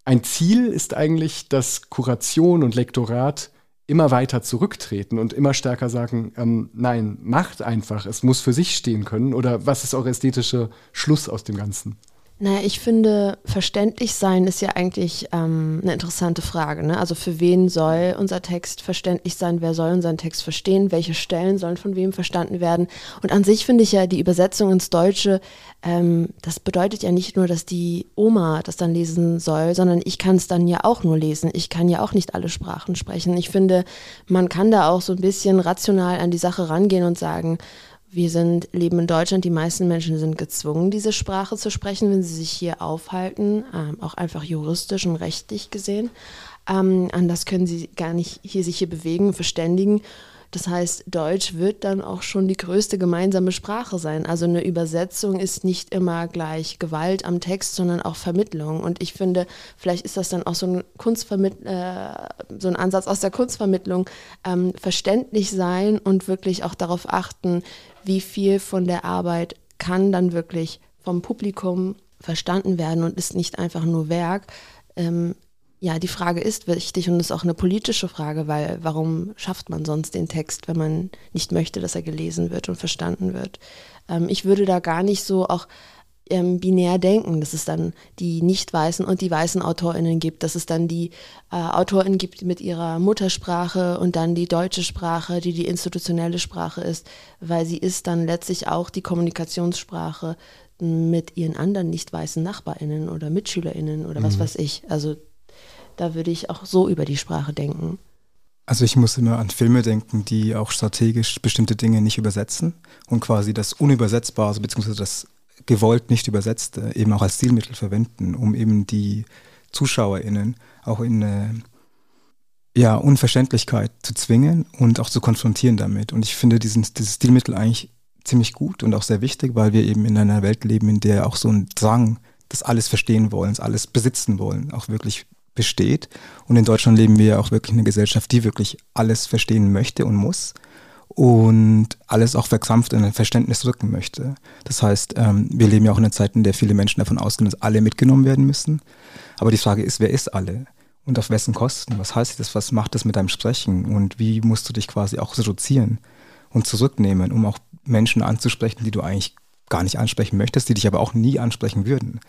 ein Ziel ist eigentlich, dass Kuration und Lektorat immer weiter zurücktreten und immer stärker sagen, ähm, nein, macht einfach, es muss für sich stehen können? Oder was ist eure ästhetische Schluss aus dem Ganzen? Naja, ich finde, verständlich sein ist ja eigentlich ähm, eine interessante Frage. Ne? Also für wen soll unser Text verständlich sein? Wer soll unseren Text verstehen? Welche Stellen sollen von wem verstanden werden? Und an sich finde ich ja die Übersetzung ins Deutsche, ähm, das bedeutet ja nicht nur, dass die Oma das dann lesen soll, sondern ich kann es dann ja auch nur lesen. Ich kann ja auch nicht alle Sprachen sprechen. Ich finde, man kann da auch so ein bisschen rational an die Sache rangehen und sagen, wir sind, leben in Deutschland, die meisten Menschen sind gezwungen, diese Sprache zu sprechen, wenn sie sich hier aufhalten, ähm, auch einfach juristisch und rechtlich gesehen. Ähm, anders können sie gar nicht hier sich hier bewegen, verständigen. Das heißt, Deutsch wird dann auch schon die größte gemeinsame Sprache sein. Also eine Übersetzung ist nicht immer gleich Gewalt am Text, sondern auch Vermittlung. Und ich finde, vielleicht ist das dann auch so ein, Kunstvermitt äh, so ein Ansatz aus der Kunstvermittlung, ähm, verständlich sein und wirklich auch darauf achten, wie viel von der Arbeit kann dann wirklich vom Publikum verstanden werden und ist nicht einfach nur Werk. Ähm, ja, die Frage ist wichtig und ist auch eine politische Frage, weil warum schafft man sonst den Text, wenn man nicht möchte, dass er gelesen wird und verstanden wird? Ähm, ich würde da gar nicht so auch ähm, binär denken, dass es dann die nicht weißen und die weißen AutorInnen gibt, dass es dann die äh, AutorInnen gibt mit ihrer Muttersprache und dann die deutsche Sprache, die die institutionelle Sprache ist, weil sie ist dann letztlich auch die Kommunikationssprache mit ihren anderen nicht weißen NachbarInnen oder MitschülerInnen oder mhm. was weiß ich. Also da würde ich auch so über die Sprache denken. Also ich muss immer an Filme denken, die auch strategisch bestimmte Dinge nicht übersetzen und quasi das Unübersetzbare, beziehungsweise das gewollt nicht übersetzte, eben auch als Stilmittel verwenden, um eben die ZuschauerInnen auch in eine ja, Unverständlichkeit zu zwingen und auch zu konfrontieren damit. Und ich finde diesen, dieses Stilmittel eigentlich ziemlich gut und auch sehr wichtig, weil wir eben in einer Welt leben, in der auch so ein Drang das alles verstehen wollen, alles besitzen wollen, auch wirklich besteht. Und in Deutschland leben wir ja auch wirklich eine Gesellschaft, die wirklich alles verstehen möchte und muss und alles auch verkrampft in ein Verständnis rücken möchte. Das heißt, ähm, wir leben ja auch in einer Zeit, in der viele Menschen davon ausgehen, dass alle mitgenommen werden müssen. Aber die Frage ist, wer ist alle? Und auf wessen Kosten? Was heißt das? Was macht das mit deinem Sprechen? Und wie musst du dich quasi auch reduzieren und zurücknehmen, um auch Menschen anzusprechen, die du eigentlich gar nicht ansprechen möchtest, die dich aber auch nie ansprechen würden?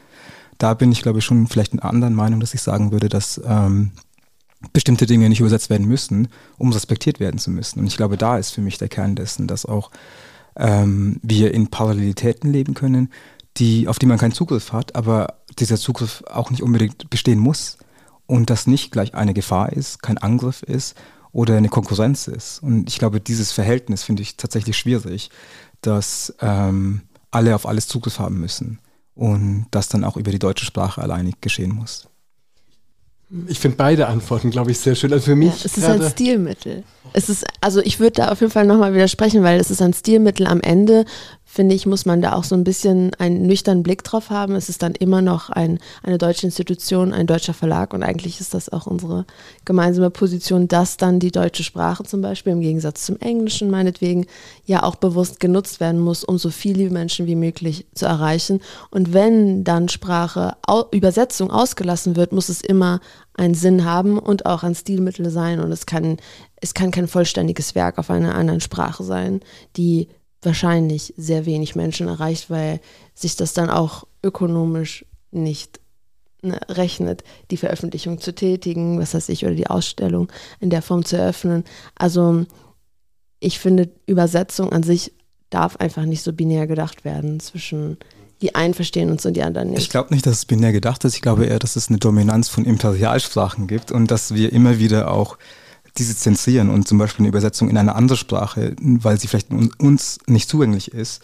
Da bin ich, glaube ich, schon vielleicht in einer anderen Meinung, dass ich sagen würde, dass ähm, bestimmte Dinge nicht übersetzt werden müssen, um respektiert werden zu müssen. Und ich glaube, da ist für mich der Kern dessen, dass auch ähm, wir in Parallelitäten leben können, die, auf die man keinen Zugriff hat, aber dieser Zugriff auch nicht unbedingt bestehen muss und das nicht gleich eine Gefahr ist, kein Angriff ist oder eine Konkurrenz ist. Und ich glaube, dieses Verhältnis finde ich tatsächlich schwierig, dass ähm, alle auf alles Zugriff haben müssen und das dann auch über die deutsche Sprache alleinig geschehen muss. Ich finde beide Antworten, glaube ich, sehr schön. Also für mich. Ja, es ist ein Stilmittel. Es ist, also ich würde da auf jeden Fall nochmal widersprechen, weil es ist ein Stilmittel am Ende finde ich, muss man da auch so ein bisschen einen nüchternen Blick drauf haben. Es ist dann immer noch ein, eine deutsche Institution, ein deutscher Verlag und eigentlich ist das auch unsere gemeinsame Position, dass dann die deutsche Sprache zum Beispiel im Gegensatz zum Englischen meinetwegen ja auch bewusst genutzt werden muss, um so viele Menschen wie möglich zu erreichen. Und wenn dann Sprache, Übersetzung ausgelassen wird, muss es immer einen Sinn haben und auch ein Stilmittel sein und es kann, es kann kein vollständiges Werk auf einer anderen Sprache sein, die wahrscheinlich sehr wenig Menschen erreicht, weil sich das dann auch ökonomisch nicht ne, rechnet, die Veröffentlichung zu tätigen, was weiß ich, oder die Ausstellung in der Form zu eröffnen. Also ich finde, Übersetzung an sich darf einfach nicht so binär gedacht werden zwischen die einen verstehen uns und die anderen nicht. Ich glaube nicht, dass es binär gedacht ist. Ich glaube eher, dass es eine Dominanz von Imperialsprachen gibt und dass wir immer wieder auch diese zensieren und zum Beispiel eine Übersetzung in eine andere Sprache, weil sie vielleicht uns nicht zugänglich ist,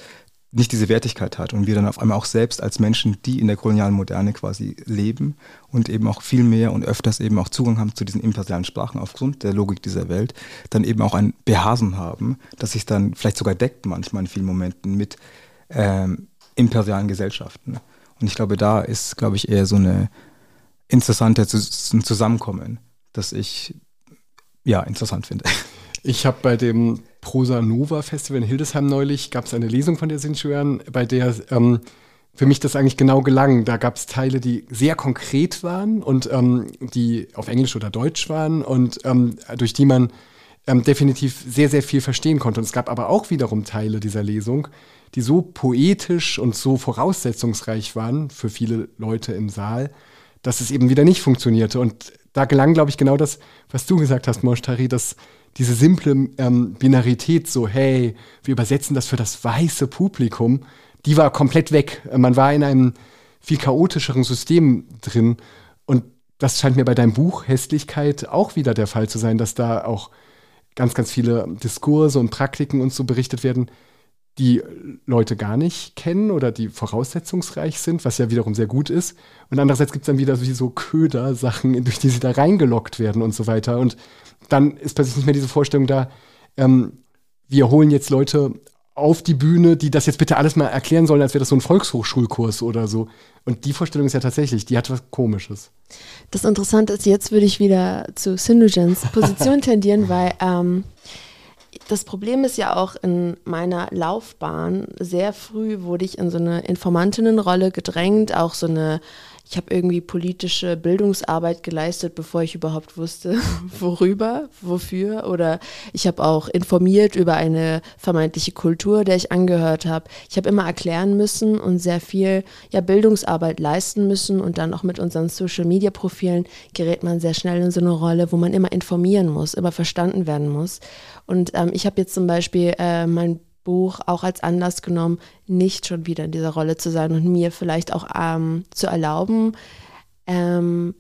nicht diese Wertigkeit hat und wir dann auf einmal auch selbst als Menschen, die in der kolonialen Moderne quasi leben und eben auch viel mehr und öfters eben auch Zugang haben zu diesen imperialen Sprachen aufgrund der Logik dieser Welt, dann eben auch ein Behasen haben, das sich dann vielleicht sogar deckt manchmal in vielen Momenten mit ähm, imperialen Gesellschaften. Und ich glaube, da ist, glaube ich, eher so eine interessante Zusammenkommen, das ich ja interessant finde. Ich habe bei dem Prosa Nova Festival in Hildesheim neulich, gab es eine Lesung von der Sinchuan, bei der ähm, für mich das eigentlich genau gelang. Da gab es Teile, die sehr konkret waren und ähm, die auf Englisch oder Deutsch waren und ähm, durch die man ähm, definitiv sehr, sehr viel verstehen konnte. Und es gab aber auch wiederum Teile dieser Lesung, die so poetisch und so voraussetzungsreich waren für viele Leute im Saal, dass es eben wieder nicht funktionierte. Und da gelang, glaube ich, genau das, was du gesagt hast, Moshtari, dass diese simple ähm, Binarität, so, hey, wir übersetzen das für das weiße Publikum, die war komplett weg. Man war in einem viel chaotischeren System drin. Und das scheint mir bei deinem Buch Hässlichkeit auch wieder der Fall zu sein, dass da auch ganz, ganz viele Diskurse und Praktiken und so berichtet werden, die Leute gar nicht kennen oder die voraussetzungsreich sind, was ja wiederum sehr gut ist. Und andererseits gibt es dann wieder wie so Köder-Sachen, durch die sie da reingelockt werden und so weiter. Und dann ist plötzlich nicht mehr diese Vorstellung da, ähm, wir holen jetzt Leute auf die Bühne, die das jetzt bitte alles mal erklären sollen, als wäre das so ein Volkshochschulkurs oder so. Und die Vorstellung ist ja tatsächlich, die hat was Komisches. Das Interessante ist, jetzt würde ich wieder zu Synogens Position (laughs) tendieren, weil ähm, das Problem ist ja auch in meiner Laufbahn, sehr früh wurde ich in so eine Informantinnenrolle gedrängt, auch so eine ich habe irgendwie politische Bildungsarbeit geleistet, bevor ich überhaupt wusste, (laughs) worüber, wofür. Oder ich habe auch informiert über eine vermeintliche Kultur, der ich angehört habe. Ich habe immer erklären müssen und sehr viel ja, Bildungsarbeit leisten müssen. Und dann auch mit unseren Social-Media-Profilen gerät man sehr schnell in so eine Rolle, wo man immer informieren muss, immer verstanden werden muss. Und ähm, ich habe jetzt zum Beispiel äh, mein Buch auch als Anlass genommen, nicht schon wieder in dieser Rolle zu sein und mir vielleicht auch ähm, zu erlauben, ähm,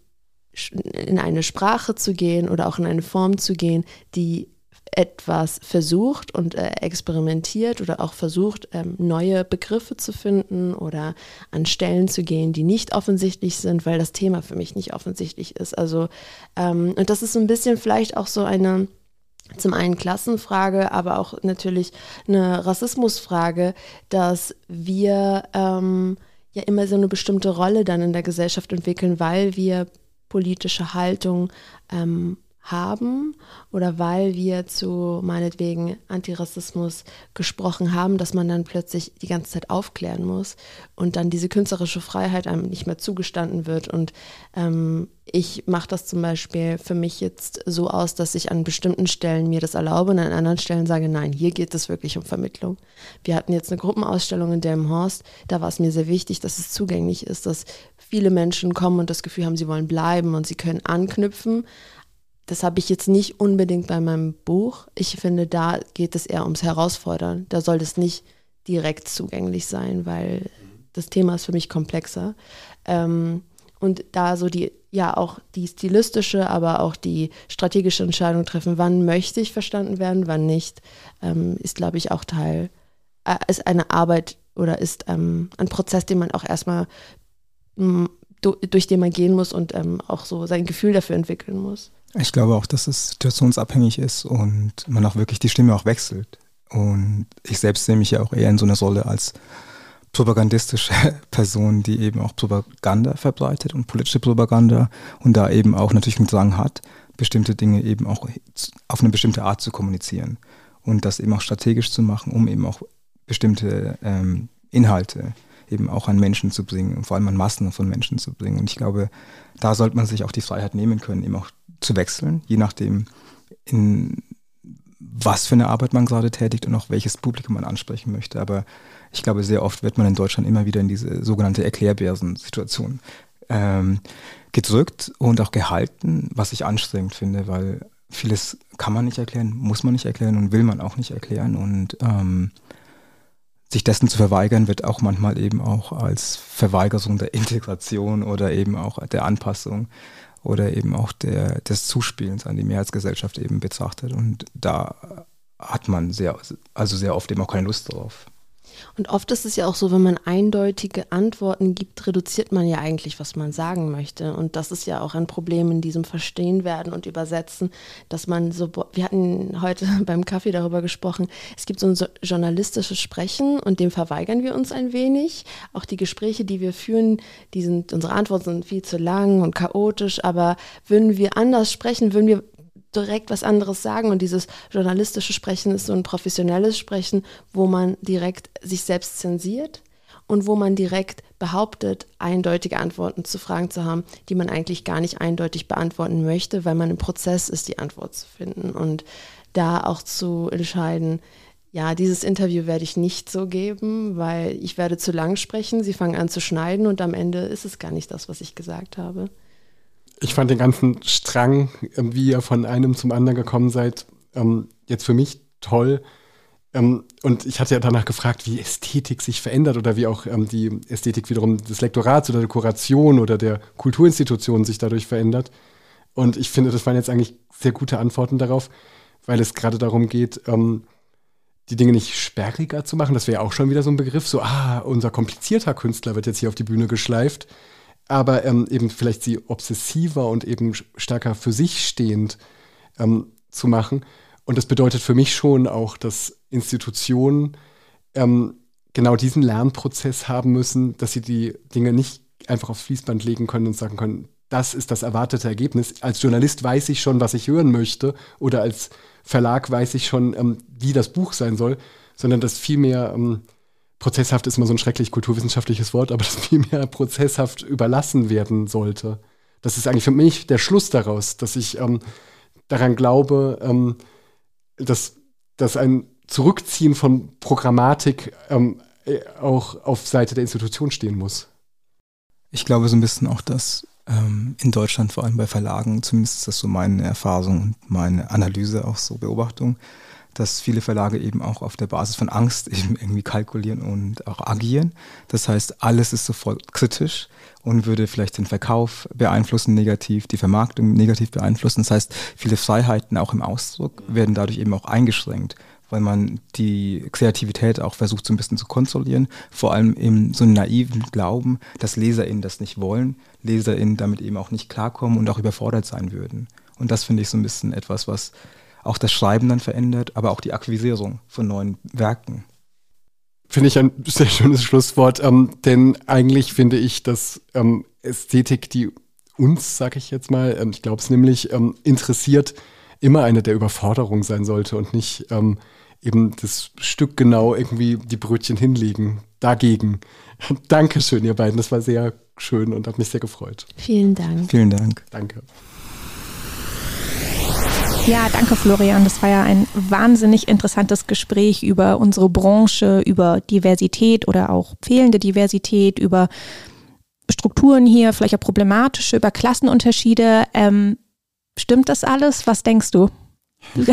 in eine Sprache zu gehen oder auch in eine Form zu gehen, die etwas versucht und äh, experimentiert oder auch versucht, ähm, neue Begriffe zu finden oder an Stellen zu gehen, die nicht offensichtlich sind, weil das Thema für mich nicht offensichtlich ist. Also, ähm, und das ist so ein bisschen vielleicht auch so eine zum einen Klassenfrage, aber auch natürlich eine Rassismusfrage, dass wir ähm, ja immer so eine bestimmte Rolle dann in der Gesellschaft entwickeln, weil wir politische Haltung ähm, haben oder weil wir zu meinetwegen Antirassismus gesprochen haben, dass man dann plötzlich die ganze Zeit aufklären muss und dann diese künstlerische Freiheit einem nicht mehr zugestanden wird. Und ähm, ich mache das zum Beispiel für mich jetzt so aus, dass ich an bestimmten Stellen mir das erlaube und an anderen Stellen sage, nein, hier geht es wirklich um Vermittlung. Wir hatten jetzt eine Gruppenausstellung in Delmhorst, da war es mir sehr wichtig, dass es zugänglich ist, dass viele Menschen kommen und das Gefühl haben, sie wollen bleiben und sie können anknüpfen, das habe ich jetzt nicht unbedingt bei meinem Buch. Ich finde, da geht es eher ums Herausfordern. Da soll das nicht direkt zugänglich sein, weil das Thema ist für mich komplexer. Ähm, und da so die, ja, auch die stilistische, aber auch die strategische Entscheidung treffen, wann möchte ich verstanden werden, wann nicht, ähm, ist, glaube ich, auch Teil, äh, ist eine Arbeit oder ist ähm, ein Prozess, den man auch erstmal durch den man gehen muss und ähm, auch so sein Gefühl dafür entwickeln muss. Ich glaube auch, dass es situationsabhängig ist und man auch wirklich die Stimme auch wechselt. Und ich selbst sehe mich ja auch eher in so einer Rolle als propagandistische (laughs) Person, die eben auch Propaganda verbreitet und politische Propaganda und da eben auch natürlich einen Drang hat, bestimmte Dinge eben auch auf eine bestimmte Art zu kommunizieren und das eben auch strategisch zu machen, um eben auch bestimmte ähm, Inhalte eben auch an Menschen zu bringen und vor allem an Massen von Menschen zu bringen. Und ich glaube, da sollte man sich auch die Freiheit nehmen können, eben auch zu wechseln, je nachdem, in was für eine Arbeit man gerade tätigt und auch welches Publikum man ansprechen möchte. Aber ich glaube, sehr oft wird man in Deutschland immer wieder in diese sogenannte Erklärbärsen-Situation ähm, gedrückt und auch gehalten, was ich anstrengend finde, weil vieles kann man nicht erklären, muss man nicht erklären und will man auch nicht erklären. Und ähm, sich dessen zu verweigern, wird auch manchmal eben auch als Verweigerung der Integration oder eben auch der Anpassung oder eben auch der, des Zuspielens an die Mehrheitsgesellschaft eben betrachtet. Und da hat man sehr, also sehr oft eben auch keine Lust drauf. Und oft ist es ja auch so, wenn man eindeutige Antworten gibt, reduziert man ja eigentlich, was man sagen möchte. Und das ist ja auch ein Problem in diesem Verstehen werden und Übersetzen, dass man so, wir hatten heute (laughs) beim Kaffee darüber gesprochen, es gibt so ein journalistisches Sprechen und dem verweigern wir uns ein wenig. Auch die Gespräche, die wir führen, die sind, unsere Antworten sind viel zu lang und chaotisch, aber würden wir anders sprechen, würden wir direkt was anderes sagen. Und dieses journalistische Sprechen ist so ein professionelles Sprechen, wo man direkt sich selbst zensiert und wo man direkt behauptet, eindeutige Antworten zu Fragen zu haben, die man eigentlich gar nicht eindeutig beantworten möchte, weil man im Prozess ist, die Antwort zu finden. Und da auch zu entscheiden, ja, dieses Interview werde ich nicht so geben, weil ich werde zu lang sprechen. Sie fangen an zu schneiden und am Ende ist es gar nicht das, was ich gesagt habe ich fand den ganzen Strang, ähm, wie ihr von einem zum anderen gekommen seid, ähm, jetzt für mich toll. Ähm, und ich hatte ja danach gefragt, wie Ästhetik sich verändert oder wie auch die Ästhetik wiederum des Lektorats oder der Kuration oder der Kulturinstitutionen sich dadurch verändert. Und ich finde, das waren jetzt eigentlich sehr gute Antworten darauf, weil es gerade darum geht, die Dinge nicht sperriger zu machen. Das wäre ja auch schon wieder so ein Begriff, so, ah, unser komplizierter Künstler wird jetzt hier auf die Bühne geschleift aber ähm, eben vielleicht sie obsessiver und eben stärker für sich stehend ähm, zu machen. Und das bedeutet für mich schon auch, dass Institutionen ähm, genau diesen Lernprozess haben müssen, dass sie die Dinge nicht einfach aufs Fließband legen können und sagen können, das ist das erwartete Ergebnis. Als Journalist weiß ich schon, was ich hören möchte, oder als Verlag weiß ich schon, ähm, wie das Buch sein soll, sondern dass vielmehr ähm, prozesshaft ist immer so ein schrecklich kulturwissenschaftliches Wort, aber (laughs) das vielmehr prozesshaft überlassen werden sollte. Das ist eigentlich für mich der Schluss daraus, dass ich ähm, daran glaube, ähm, dass, dass ein Zurückziehen von Programmatik ähm, äh, auch auf Seite der Institution stehen muss. Ich glaube so ein bisschen auch, dass ähm, in Deutschland, vor allem bei Verlagen, zumindest ist das so meine Erfahrung und meine Analyse, auch so Beobachtung, dass viele Verlage eben auch auf der Basis von Angst (laughs) eben irgendwie kalkulieren und auch agieren. Das heißt, alles ist sofort kritisch und würde vielleicht den Verkauf beeinflussen negativ, die Vermarktung negativ beeinflussen. Das heißt, viele Freiheiten auch im Ausdruck werden dadurch eben auch eingeschränkt, weil man die Kreativität auch versucht so ein bisschen zu kontrollieren, vor allem im so naiven Glauben, dass LeserInnen das nicht wollen, LeserInnen damit eben auch nicht klarkommen und auch überfordert sein würden. Und das finde ich so ein bisschen etwas, was auch das Schreiben dann verändert, aber auch die Akquisierung von neuen Werken. Finde ich ein sehr schönes Schlusswort, ähm, denn eigentlich finde ich, dass ähm, Ästhetik, die uns, sage ich jetzt mal, ähm, ich glaube es nämlich, ähm, interessiert, immer eine der Überforderung sein sollte und nicht ähm, eben das Stück genau irgendwie die Brötchen hinlegen. Dagegen. (laughs) Dankeschön, ihr beiden. Das war sehr schön und hat mich sehr gefreut. Vielen Dank. Vielen Dank. Danke. Ja, danke Florian. Das war ja ein wahnsinnig interessantes Gespräch über unsere Branche, über Diversität oder auch fehlende Diversität, über Strukturen hier, vielleicht auch problematische, über Klassenunterschiede. Ähm, stimmt das alles? Was denkst du? (laughs)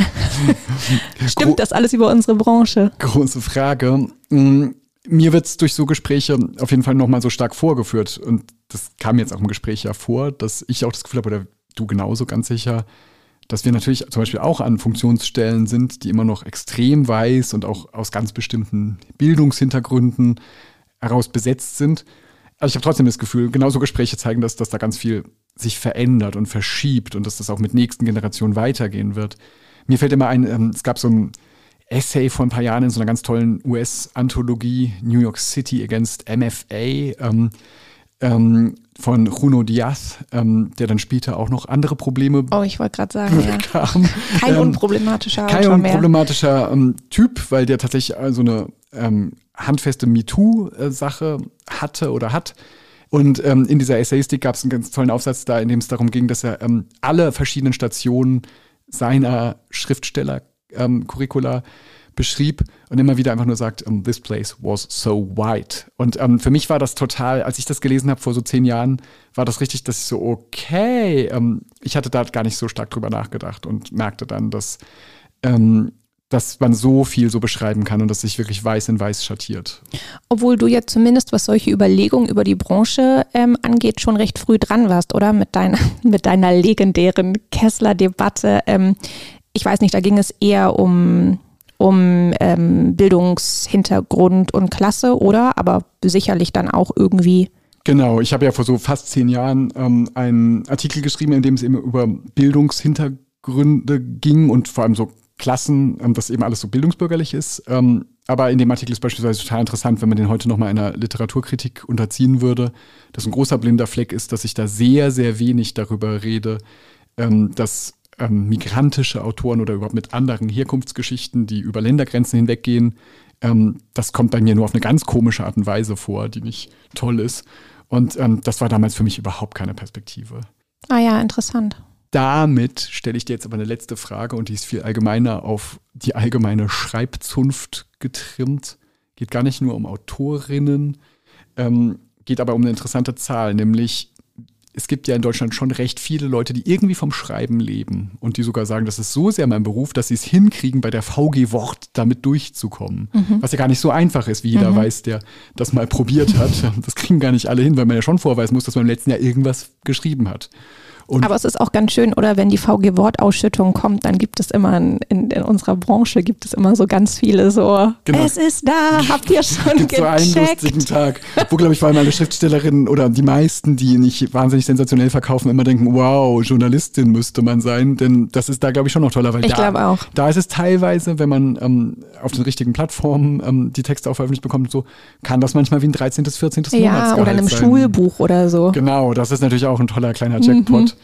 stimmt das alles über unsere Branche? Große Frage. Mm, mir wird es durch so Gespräche auf jeden Fall nochmal so stark vorgeführt. Und das kam jetzt auch im Gespräch ja vor, dass ich auch das Gefühl habe, oder du genauso ganz sicher, dass wir natürlich zum Beispiel auch an Funktionsstellen sind, die immer noch extrem weiß und auch aus ganz bestimmten Bildungshintergründen heraus besetzt sind. Also ich habe trotzdem das Gefühl, genauso Gespräche zeigen, dass, dass da ganz viel sich verändert und verschiebt und dass das auch mit nächsten Generationen weitergehen wird. Mir fällt immer ein, ähm, es gab so ein Essay vor ein paar Jahren in so einer ganz tollen US-Anthologie, New York City Against MFA. Ähm, ähm, von Juno Diaz, ähm, der dann später auch noch andere Probleme oh, ich gerade sagen, ja. (laughs) kam. Kein ähm, unproblematischer Kein unproblematischer ähm, Typ, weil der tatsächlich so eine ähm, handfeste MeToo-Sache hatte oder hat. Und ähm, in dieser Essayistik gab es einen ganz tollen Aufsatz da, in dem es darum ging, dass er ähm, alle verschiedenen Stationen seiner Schriftsteller-Curricula beschrieb und immer wieder einfach nur sagt, this place was so white. Und ähm, für mich war das total, als ich das gelesen habe vor so zehn Jahren, war das richtig, dass ich so, okay, ähm, ich hatte da gar nicht so stark drüber nachgedacht und merkte dann, dass, ähm, dass man so viel so beschreiben kann und dass sich wirklich weiß in weiß schattiert. Obwohl du jetzt zumindest, was solche Überlegungen über die Branche ähm, angeht, schon recht früh dran warst, oder? Mit deiner, (laughs) mit deiner legendären Kessler-Debatte. Ich weiß nicht, da ging es eher um um ähm, Bildungshintergrund und Klasse, oder? Aber sicherlich dann auch irgendwie. Genau, ich habe ja vor so fast zehn Jahren ähm, einen Artikel geschrieben, in dem es eben über Bildungshintergründe ging und vor allem so Klassen, ähm, dass eben alles so bildungsbürgerlich ist. Ähm, aber in dem Artikel ist beispielsweise total interessant, wenn man den heute nochmal einer Literaturkritik unterziehen würde, dass ein großer blinder Fleck ist, dass ich da sehr, sehr wenig darüber rede, ähm, dass ähm, migrantische Autoren oder überhaupt mit anderen Herkunftsgeschichten, die über Ländergrenzen hinweggehen. Ähm, das kommt bei mir nur auf eine ganz komische Art und Weise vor, die nicht toll ist. Und ähm, das war damals für mich überhaupt keine Perspektive. Ah ja, interessant. Damit stelle ich dir jetzt aber eine letzte Frage und die ist viel allgemeiner auf die allgemeine Schreibzunft getrimmt. Geht gar nicht nur um Autorinnen, ähm, geht aber um eine interessante Zahl, nämlich es gibt ja in Deutschland schon recht viele Leute, die irgendwie vom Schreiben leben und die sogar sagen, das ist so sehr mein Beruf, dass sie es hinkriegen, bei der VG Wort damit durchzukommen. Mhm. Was ja gar nicht so einfach ist, wie jeder mhm. weiß, der das mal probiert hat. (laughs) Das kriegen gar nicht alle hin, weil man ja schon vorweisen muss, dass man im letzten Jahr irgendwas geschrieben hat. Und Aber es ist auch ganz schön, oder wenn die VG-Wortausschüttung kommt, dann gibt es immer in, in, in, unserer Branche gibt es immer so ganz viele so, genau. es ist da, habt ihr (laughs) schon gibt gecheckt? so einen lustigen Tag, wo glaube ich vor allem alle Schriftstellerinnen oder die meisten, die nicht wahnsinnig sensationell verkaufen, immer denken, wow, Journalistin müsste man sein, denn das ist da glaube ich schon noch toller, weil ich da, auch. da ist es teilweise, wenn man ähm, auf den richtigen Plattformen ähm, die Texte auch veröffentlicht bekommt, so kann das manchmal wie ein 13., 14. Ja, Monatsgehalt oder in einem sein. Schulbuch oder so. Genau, das ist natürlich auch ein toller kleiner Jackpot. Mhm.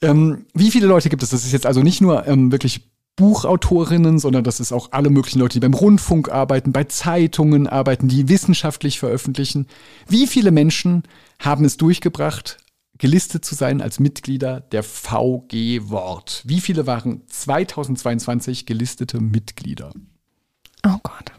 Ähm, wie viele Leute gibt es? Das ist jetzt also nicht nur ähm, wirklich Buchautorinnen, sondern das ist auch alle möglichen Leute, die beim Rundfunk arbeiten, bei Zeitungen arbeiten, die wissenschaftlich veröffentlichen. Wie viele Menschen haben es durchgebracht, gelistet zu sein als Mitglieder der VG Wort? Wie viele waren 2022 gelistete Mitglieder? Oh Gott.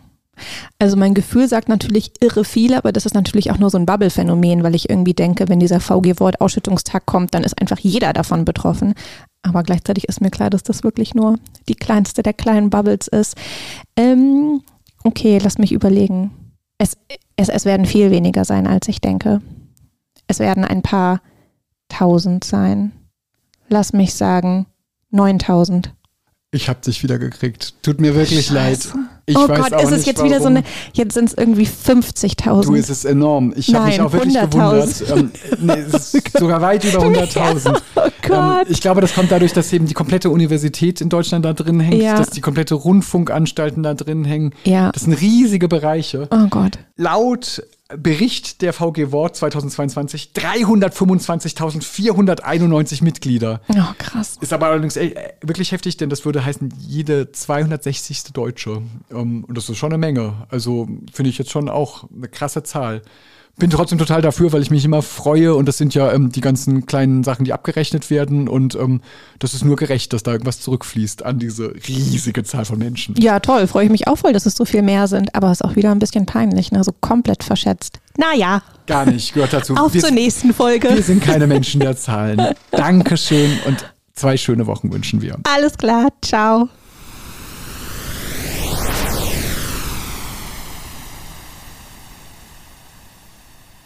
Also mein Gefühl sagt natürlich irre viel, aber das ist natürlich auch nur so ein Bubble-Phänomen, weil ich irgendwie denke, wenn dieser VG-Wort-Ausschüttungstag kommt, dann ist einfach jeder davon betroffen. Aber gleichzeitig ist mir klar, dass das wirklich nur die kleinste der kleinen Bubbles ist. Ähm, okay, lass mich überlegen. Es, es, es werden viel weniger sein, als ich denke. Es werden ein paar tausend sein. Lass mich sagen, 9000. Ich hab dich wieder gekriegt. Tut mir wirklich Scheiße. leid. Ich oh Gott, ist es jetzt warum. wieder so eine, jetzt sind es irgendwie 50.000. Du, ist es enorm. Ich habe mich auch wirklich gewundert. Ähm, nee, es (laughs) ist sogar weit über (laughs) 100.000. oh Gott. Ähm, ich glaube, das kommt dadurch, dass eben die komplette Universität in Deutschland da drin hängt, ja. dass die komplette Rundfunkanstalten da drin hängen. Ja. Das sind riesige Bereiche. Oh Gott. Laut Bericht der VG Wort 2022 325.491 Mitglieder. Oh, krass. Ist aber allerdings wirklich heftig, denn das würde heißen, jede 260. Deutsche. Ähm, und das ist schon eine Menge. Also finde ich jetzt schon auch eine krasse Zahl bin trotzdem total dafür, weil ich mich immer freue und das sind ja ähm, die ganzen kleinen Sachen, die abgerechnet werden und ähm, das ist nur gerecht, dass da irgendwas zurückfließt an diese riesige Zahl von Menschen. Ja, toll, freue ich mich auch voll, dass es so viel mehr sind, aber es ist auch wieder ein bisschen peinlich, ne? so komplett verschätzt. Naja. Gar nicht, gehört dazu. Auf wir zur nächsten Folge. Wir sind keine Menschen der Zahlen. Dankeschön und zwei schöne Wochen wünschen wir. Alles klar, ciao.